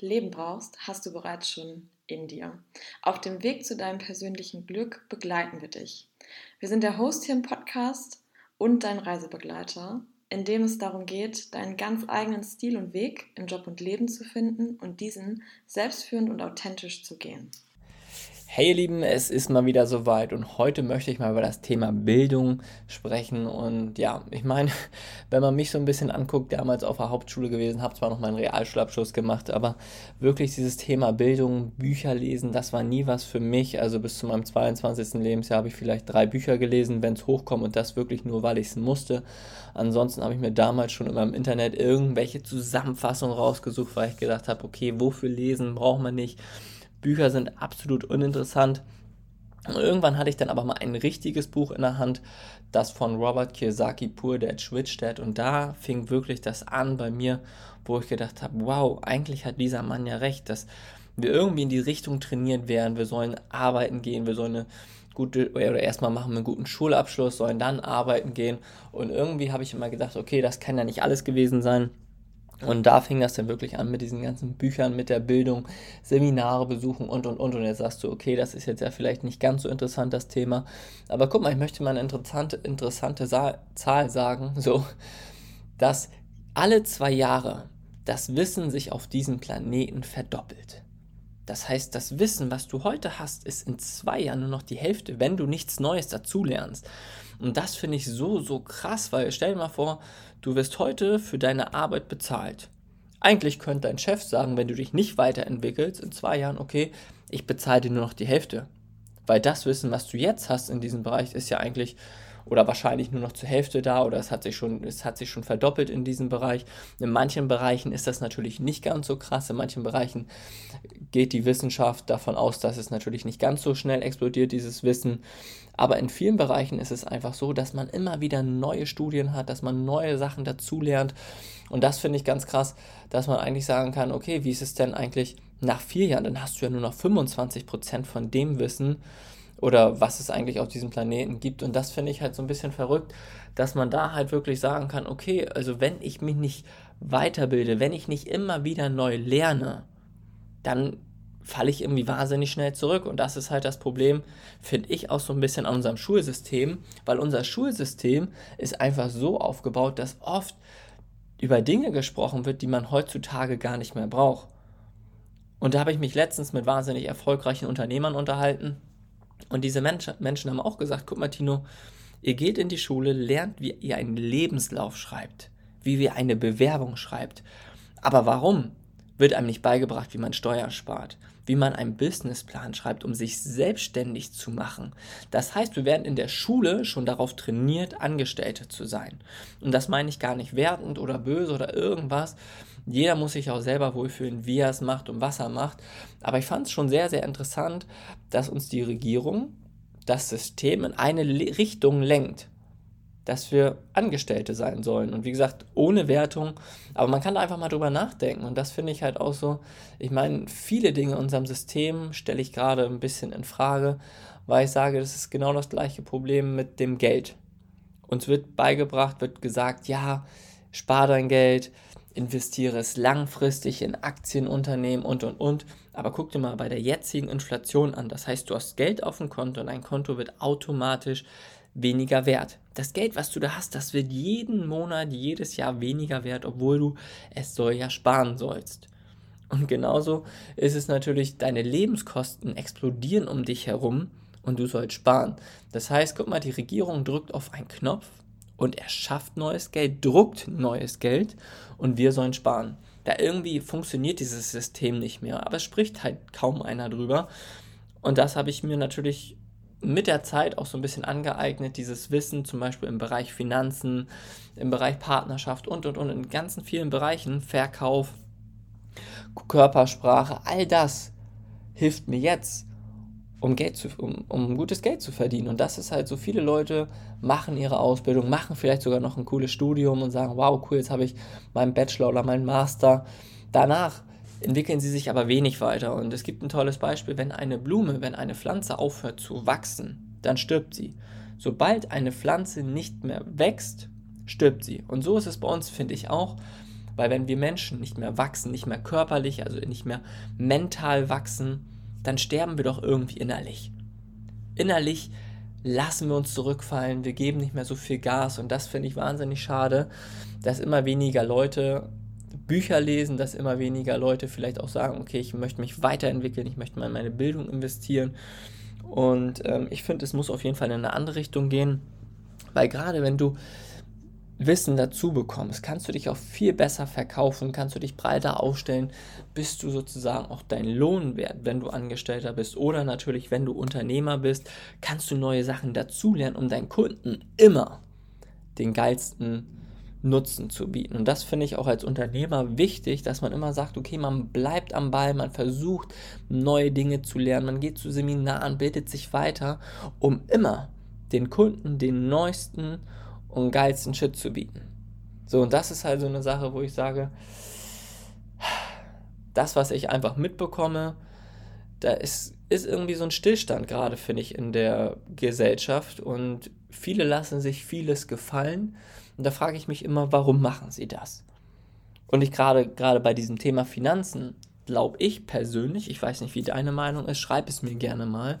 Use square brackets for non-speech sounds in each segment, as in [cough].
Leben brauchst, hast du bereits schon in dir. Auf dem Weg zu deinem persönlichen Glück begleiten wir dich. Wir sind der Host hier im Podcast und dein Reisebegleiter, in dem es darum geht, deinen ganz eigenen Stil und Weg im Job und Leben zu finden und diesen selbstführend und authentisch zu gehen. Hey ihr Lieben, es ist mal wieder soweit und heute möchte ich mal über das Thema Bildung sprechen und ja, ich meine, [laughs] wenn man mich so ein bisschen anguckt, damals auf der Hauptschule gewesen, habe zwar noch meinen Realschulabschluss gemacht, aber wirklich dieses Thema Bildung, Bücher lesen, das war nie was für mich, also bis zu meinem 22. Lebensjahr habe ich vielleicht drei Bücher gelesen, wenn es hochkommt und das wirklich nur, weil ich es musste. Ansonsten habe ich mir damals schon immer im Internet irgendwelche Zusammenfassungen rausgesucht, weil ich gedacht habe, okay, wofür lesen, braucht man nicht Bücher sind absolut uninteressant. Irgendwann hatte ich dann aber mal ein richtiges Buch in der Hand, das von Robert Kiyosaki, Poor Dad, Rich Dad. Und da fing wirklich das an bei mir, wo ich gedacht habe, wow, eigentlich hat dieser Mann ja recht, dass wir irgendwie in die Richtung trainiert werden. Wir sollen arbeiten gehen, wir sollen eine gute, oder erstmal machen wir einen guten Schulabschluss, sollen dann arbeiten gehen. Und irgendwie habe ich immer gedacht, okay, das kann ja nicht alles gewesen sein. Und da fing das dann wirklich an mit diesen ganzen Büchern, mit der Bildung, Seminare besuchen und und und. Und jetzt sagst du, okay, das ist jetzt ja vielleicht nicht ganz so interessant, das Thema. Aber guck mal, ich möchte mal eine interessante, interessante Sa Zahl sagen, so, dass alle zwei Jahre das Wissen sich auf diesem Planeten verdoppelt. Das heißt, das Wissen, was du heute hast, ist in zwei Jahren nur noch die Hälfte, wenn du nichts Neues dazulernst. Und das finde ich so, so krass, weil stell dir mal vor, du wirst heute für deine Arbeit bezahlt. Eigentlich könnte dein Chef sagen, wenn du dich nicht weiterentwickelst, in zwei Jahren, okay, ich bezahle dir nur noch die Hälfte. Weil das Wissen, was du jetzt hast in diesem Bereich, ist ja eigentlich oder wahrscheinlich nur noch zur Hälfte da oder es hat sich schon, es hat sich schon verdoppelt in diesem Bereich. In manchen Bereichen ist das natürlich nicht ganz so krass, in manchen Bereichen geht die Wissenschaft davon aus, dass es natürlich nicht ganz so schnell explodiert, dieses Wissen. Aber in vielen Bereichen ist es einfach so, dass man immer wieder neue Studien hat, dass man neue Sachen dazulernt. Und das finde ich ganz krass, dass man eigentlich sagen kann, okay, wie ist es denn eigentlich nach vier Jahren? Dann hast du ja nur noch 25 Prozent von dem Wissen, oder was es eigentlich auf diesem Planeten gibt. Und das finde ich halt so ein bisschen verrückt, dass man da halt wirklich sagen kann, okay, also wenn ich mich nicht weiterbilde, wenn ich nicht immer wieder neu lerne, dann falle ich irgendwie wahnsinnig schnell zurück. Und das ist halt das Problem, finde ich, auch so ein bisschen an unserem Schulsystem, weil unser Schulsystem ist einfach so aufgebaut, dass oft über Dinge gesprochen wird, die man heutzutage gar nicht mehr braucht. Und da habe ich mich letztens mit wahnsinnig erfolgreichen Unternehmern unterhalten, und diese Menschen, Menschen haben auch gesagt, guck mal Tino, ihr geht in die Schule, lernt, wie ihr einen Lebenslauf schreibt, wie ihr eine Bewerbung schreibt. Aber warum? Wird einem nicht beigebracht, wie man Steuern spart, wie man einen Businessplan schreibt, um sich selbstständig zu machen. Das heißt, wir werden in der Schule schon darauf trainiert, Angestellte zu sein. Und das meine ich gar nicht wertend oder böse oder irgendwas, jeder muss sich auch selber wohlfühlen, wie er es macht und was er macht. Aber ich fand es schon sehr, sehr interessant, dass uns die Regierung das System in eine Richtung lenkt, dass wir Angestellte sein sollen. Und wie gesagt, ohne Wertung, aber man kann da einfach mal drüber nachdenken. Und das finde ich halt auch so. Ich meine, viele Dinge in unserem System stelle ich gerade ein bisschen in Frage, weil ich sage, das ist genau das gleiche Problem mit dem Geld. Uns wird beigebracht, wird gesagt, ja, spar dein Geld, investiere es langfristig in Aktienunternehmen und und und. Aber guck dir mal bei der jetzigen Inflation an. Das heißt, du hast Geld auf dem Konto und dein Konto wird automatisch weniger wert. Das Geld, was du da hast, das wird jeden Monat, jedes Jahr weniger wert, obwohl du es soll ja sparen sollst. Und genauso ist es natürlich, deine Lebenskosten explodieren um dich herum und du sollst sparen. Das heißt, guck mal, die Regierung drückt auf einen Knopf und er schafft neues Geld, druckt neues Geld und wir sollen sparen. Da irgendwie funktioniert dieses System nicht mehr, aber es spricht halt kaum einer drüber. Und das habe ich mir natürlich mit der Zeit auch so ein bisschen angeeignet, dieses Wissen zum Beispiel im Bereich Finanzen, im Bereich Partnerschaft und und und in ganzen vielen Bereichen, Verkauf, Körpersprache, all das hilft mir jetzt, um, Geld zu, um, um gutes Geld zu verdienen. Und das ist halt so, viele Leute machen ihre Ausbildung, machen vielleicht sogar noch ein cooles Studium und sagen, wow, cool, jetzt habe ich meinen Bachelor oder meinen Master. Danach entwickeln sie sich aber wenig weiter. Und es gibt ein tolles Beispiel, wenn eine Blume, wenn eine Pflanze aufhört zu wachsen, dann stirbt sie. Sobald eine Pflanze nicht mehr wächst, stirbt sie. Und so ist es bei uns, finde ich auch. Weil wenn wir Menschen nicht mehr wachsen, nicht mehr körperlich, also nicht mehr mental wachsen, dann sterben wir doch irgendwie innerlich. Innerlich lassen wir uns zurückfallen, wir geben nicht mehr so viel Gas und das finde ich wahnsinnig schade, dass immer weniger Leute Bücher lesen, dass immer weniger Leute vielleicht auch sagen, okay, ich möchte mich weiterentwickeln, ich möchte mal in meine Bildung investieren. Und ähm, ich finde, es muss auf jeden Fall in eine andere Richtung gehen, weil gerade wenn du Wissen dazu bekommst, kannst du dich auch viel besser verkaufen, kannst du dich breiter aufstellen, bist du sozusagen auch dein Lohn wert, wenn du Angestellter bist oder natürlich, wenn du Unternehmer bist, kannst du neue Sachen dazulernen, um deinen Kunden immer den geilsten Nutzen zu bieten. Und das finde ich auch als Unternehmer wichtig, dass man immer sagt, okay, man bleibt am Ball, man versucht neue Dinge zu lernen, man geht zu Seminaren, bildet sich weiter, um immer den Kunden den neuesten und geilsten Shit zu bieten. So, und das ist halt so eine Sache, wo ich sage, das, was ich einfach mitbekomme, da ist, ist irgendwie so ein Stillstand gerade, finde ich, in der Gesellschaft. Und viele lassen sich vieles gefallen. Und da frage ich mich immer, warum machen sie das? Und ich gerade, gerade bei diesem Thema Finanzen, glaube ich persönlich, ich weiß nicht, wie deine Meinung ist, schreib es mir gerne mal,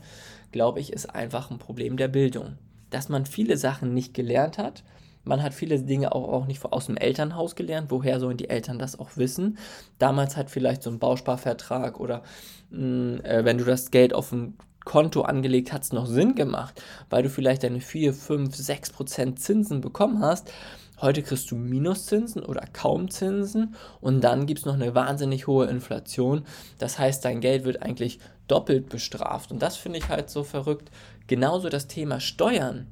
glaube ich, ist einfach ein Problem der Bildung dass man viele Sachen nicht gelernt hat. Man hat viele Dinge auch, auch nicht aus dem Elternhaus gelernt. Woher sollen die Eltern das auch wissen? Damals hat vielleicht so ein Bausparvertrag oder mh, mm, äh, wenn du das Geld auf ein Konto angelegt es noch Sinn gemacht, weil du vielleicht deine 4, 5, 6 Prozent Zinsen bekommen hast. Heute kriegst du Minuszinsen oder kaum Zinsen und dann gibt es noch eine wahnsinnig hohe Inflation. Das heißt, dein Geld wird eigentlich doppelt bestraft. Und das finde ich halt so verrückt. Genauso das Thema Steuern.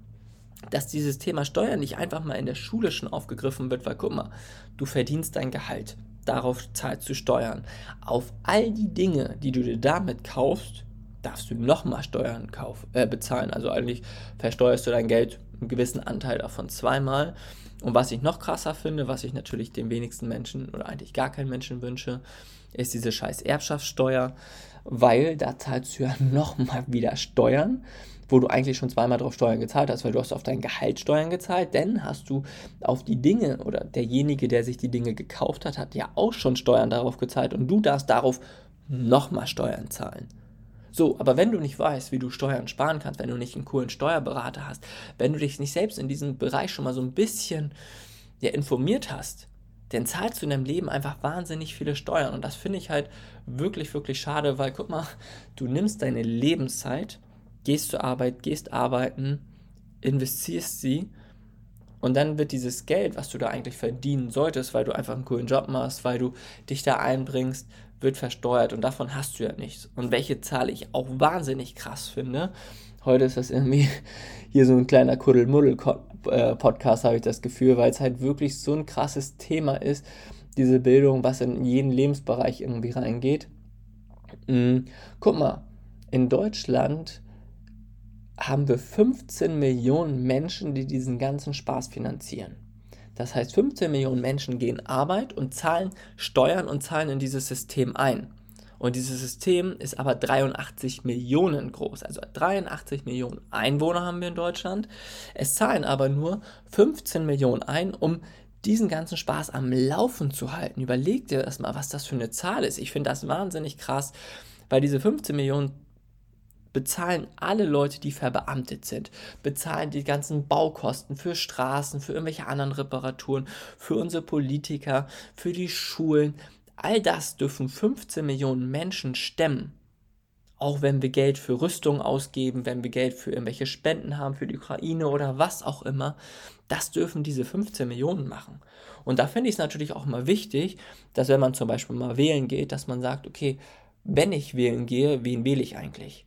Dass dieses Thema Steuern nicht einfach mal in der Schule schon aufgegriffen wird, weil guck mal, du verdienst dein Gehalt, darauf zahlst du Steuern. Auf all die Dinge, die du dir damit kaufst, darfst du nochmal Steuern kauf, äh, bezahlen. Also eigentlich versteuerst du dein Geld einen gewissen Anteil davon zweimal. Und was ich noch krasser finde, was ich natürlich den wenigsten Menschen oder eigentlich gar keinen Menschen wünsche, ist diese scheiß Erbschaftssteuer, weil da zahlst du ja [laughs] nochmal wieder Steuern, wo du eigentlich schon zweimal drauf Steuern gezahlt hast, weil du hast auf dein Gehalt Steuern gezahlt, denn hast du auf die Dinge oder derjenige, der sich die Dinge gekauft hat, hat ja auch schon Steuern darauf gezahlt und du darfst darauf nochmal Steuern zahlen. So, aber wenn du nicht weißt, wie du Steuern sparen kannst, wenn du nicht einen coolen Steuerberater hast, wenn du dich nicht selbst in diesem Bereich schon mal so ein bisschen ja, informiert hast, dann zahlst du in deinem Leben einfach wahnsinnig viele Steuern. Und das finde ich halt wirklich, wirklich schade, weil guck mal, du nimmst deine Lebenszeit, gehst zur Arbeit, gehst arbeiten, investierst sie und dann wird dieses Geld, was du da eigentlich verdienen solltest, weil du einfach einen coolen Job machst, weil du dich da einbringst, wird versteuert und davon hast du ja nichts. Und welche Zahl ich auch wahnsinnig krass finde, heute ist das irgendwie hier so ein kleiner Kuddelmuddel-Podcast, habe ich das Gefühl, weil es halt wirklich so ein krasses Thema ist, diese Bildung, was in jeden Lebensbereich irgendwie reingeht. Mhm. Guck mal, in Deutschland haben wir 15 Millionen Menschen, die diesen ganzen Spaß finanzieren. Das heißt, 15 Millionen Menschen gehen Arbeit und zahlen Steuern und zahlen in dieses System ein. Und dieses System ist aber 83 Millionen groß. Also 83 Millionen Einwohner haben wir in Deutschland. Es zahlen aber nur 15 Millionen ein, um diesen ganzen Spaß am Laufen zu halten. Überleg dir das mal, was das für eine Zahl ist. Ich finde das wahnsinnig krass, weil diese 15 Millionen bezahlen alle Leute, die verbeamtet sind, bezahlen die ganzen Baukosten für Straßen, für irgendwelche anderen Reparaturen, für unsere Politiker, für die Schulen. All das dürfen 15 Millionen Menschen stemmen. Auch wenn wir Geld für Rüstung ausgeben, wenn wir Geld für irgendwelche Spenden haben, für die Ukraine oder was auch immer, das dürfen diese 15 Millionen machen. Und da finde ich es natürlich auch mal wichtig, dass wenn man zum Beispiel mal wählen geht, dass man sagt, okay, wenn ich wählen gehe, wen wähle ich eigentlich?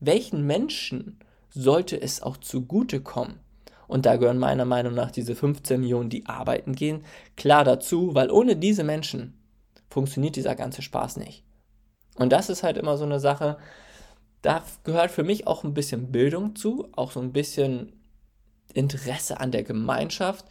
Welchen Menschen sollte es auch zugutekommen? Und da gehören meiner Meinung nach diese 15 Millionen, die arbeiten gehen, klar dazu, weil ohne diese Menschen funktioniert dieser ganze Spaß nicht. Und das ist halt immer so eine Sache, da gehört für mich auch ein bisschen Bildung zu, auch so ein bisschen Interesse an der Gemeinschaft.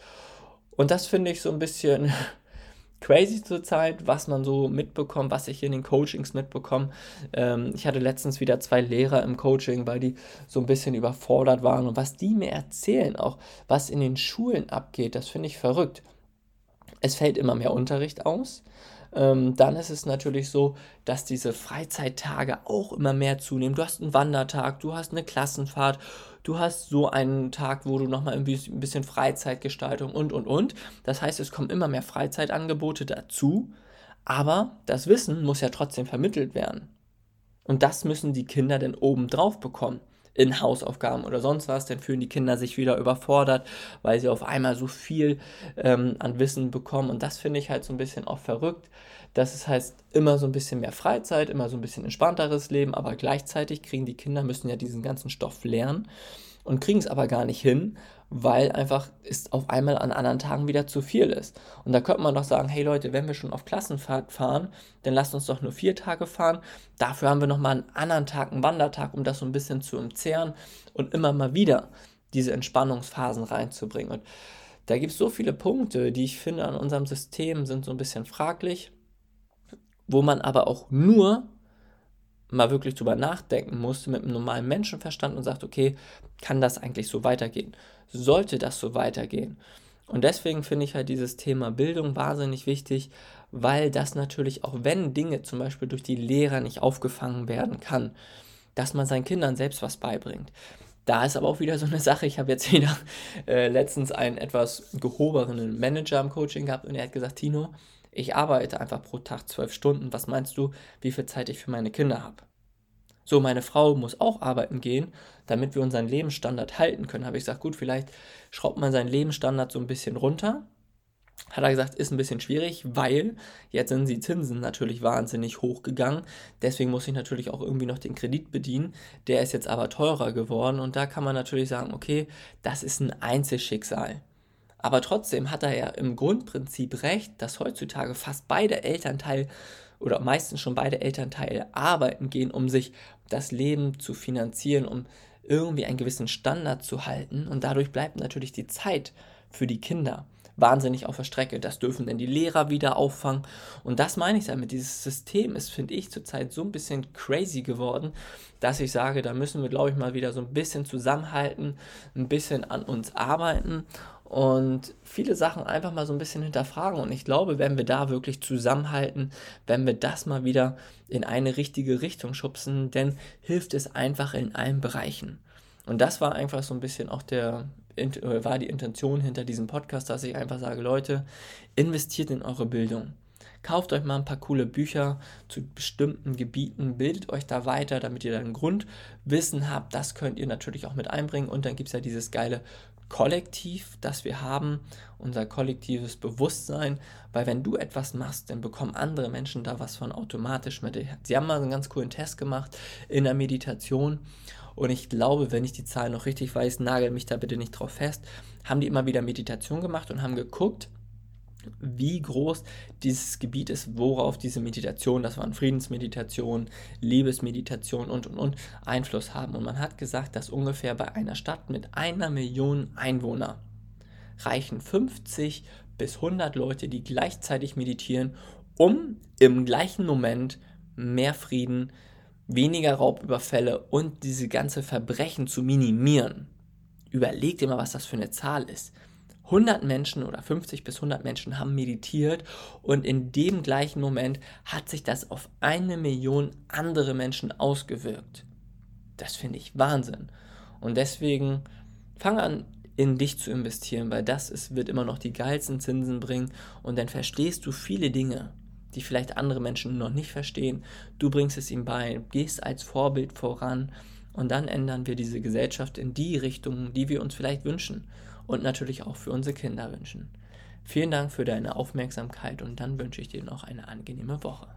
Und das finde ich so ein bisschen [laughs] crazy zurzeit, was man so mitbekommt, was ich in den Coachings mitbekomme. Ähm, ich hatte letztens wieder zwei Lehrer im Coaching, weil die so ein bisschen überfordert waren und was die mir erzählen, auch was in den Schulen abgeht, das finde ich verrückt. Es fällt immer mehr Unterricht aus ähm, dann ist es natürlich so, dass diese Freizeittage auch immer mehr zunehmen. Du hast einen Wandertag, du hast eine Klassenfahrt, du hast so einen Tag, wo du nochmal ein bisschen Freizeitgestaltung und, und, und. Das heißt, es kommen immer mehr Freizeitangebote dazu, aber das Wissen muss ja trotzdem vermittelt werden. Und das müssen die Kinder dann obendrauf bekommen in Hausaufgaben oder sonst was, dann fühlen die Kinder sich wieder überfordert, weil sie auf einmal so viel ähm, an Wissen bekommen. Und das finde ich halt so ein bisschen auch verrückt. Das heißt immer so ein bisschen mehr Freizeit, immer so ein bisschen entspannteres Leben, aber gleichzeitig kriegen die Kinder, müssen ja diesen ganzen Stoff lernen und kriegen es aber gar nicht hin, weil einfach es auf einmal an anderen Tagen wieder zu viel ist. Und da könnte man doch sagen, hey Leute, wenn wir schon auf Klassenfahrt fahren, dann lasst uns doch nur vier Tage fahren. Dafür haben wir nochmal einen anderen Tag, einen Wandertag, um das so ein bisschen zu umzehren und immer mal wieder diese Entspannungsphasen reinzubringen. Und da gibt es so viele Punkte, die ich finde an unserem System sind so ein bisschen fraglich, wo man aber auch nur mal wirklich drüber nachdenken musste mit einem normalen Menschenverstand und sagt, okay, kann das eigentlich so weitergehen? Sollte das so weitergehen? Und deswegen finde ich halt dieses Thema Bildung wahnsinnig wichtig, weil das natürlich auch wenn Dinge zum Beispiel durch die Lehrer nicht aufgefangen werden kann, dass man seinen Kindern selbst was beibringt. Da ist aber auch wieder so eine Sache, ich habe jetzt wieder äh, letztens einen etwas gehobenen Manager im Coaching gehabt und er hat gesagt, Tino, ich arbeite einfach pro Tag zwölf Stunden. Was meinst du, wie viel Zeit ich für meine Kinder habe? So, meine Frau muss auch arbeiten gehen, damit wir unseren Lebensstandard halten können. Habe ich gesagt, gut, vielleicht schraubt man seinen Lebensstandard so ein bisschen runter. Hat er gesagt, ist ein bisschen schwierig, weil jetzt sind die Zinsen natürlich wahnsinnig hoch gegangen. Deswegen muss ich natürlich auch irgendwie noch den Kredit bedienen. Der ist jetzt aber teurer geworden und da kann man natürlich sagen, okay, das ist ein Einzelschicksal. Aber trotzdem hat er ja im Grundprinzip recht, dass heutzutage fast beide Elternteile oder meistens schon beide Elternteile arbeiten gehen, um sich das Leben zu finanzieren, um irgendwie einen gewissen Standard zu halten. Und dadurch bleibt natürlich die Zeit für die Kinder wahnsinnig auf der Strecke. Das dürfen denn die Lehrer wieder auffangen. Und das meine ich damit. Dieses System ist, finde ich, zurzeit so ein bisschen crazy geworden, dass ich sage, da müssen wir, glaube ich, mal wieder so ein bisschen zusammenhalten, ein bisschen an uns arbeiten und viele Sachen einfach mal so ein bisschen hinterfragen. Und ich glaube, wenn wir da wirklich zusammenhalten, wenn wir das mal wieder in eine richtige Richtung schubsen, dann hilft es einfach in allen Bereichen. Und das war einfach so ein bisschen auch der, war die Intention hinter diesem Podcast, dass ich einfach sage, Leute, investiert in eure Bildung. Kauft euch mal ein paar coole Bücher zu bestimmten Gebieten, bildet euch da weiter, damit ihr dann Grundwissen habt. Das könnt ihr natürlich auch mit einbringen. Und dann gibt es ja dieses geile Kollektiv, das wir haben, unser kollektives Bewusstsein, weil wenn du etwas machst, dann bekommen andere Menschen da was von automatisch mit. Sie haben mal einen ganz coolen Test gemacht in der Meditation und ich glaube, wenn ich die Zahlen noch richtig weiß, nagel mich da bitte nicht drauf fest, haben die immer wieder Meditation gemacht und haben geguckt, wie groß dieses Gebiet ist, worauf diese Meditation, das waren Friedensmeditation, Liebesmeditation und und und Einfluss haben. Und man hat gesagt, dass ungefähr bei einer Stadt mit einer Million Einwohner reichen 50 bis 100 Leute, die gleichzeitig meditieren, um im gleichen Moment mehr Frieden, weniger Raubüberfälle und diese ganze Verbrechen zu minimieren. Überlegt mal, was das für eine Zahl ist. 100 Menschen oder 50 bis 100 Menschen haben meditiert und in dem gleichen Moment hat sich das auf eine Million andere Menschen ausgewirkt. Das finde ich Wahnsinn. Und deswegen fang an, in dich zu investieren, weil das ist, wird immer noch die geilsten Zinsen bringen und dann verstehst du viele Dinge, die vielleicht andere Menschen noch nicht verstehen. Du bringst es ihm bei, gehst als Vorbild voran und dann ändern wir diese Gesellschaft in die Richtung, die wir uns vielleicht wünschen und natürlich auch für unsere Kinder wünschen. Vielen Dank für deine Aufmerksamkeit und dann wünsche ich dir noch eine angenehme Woche.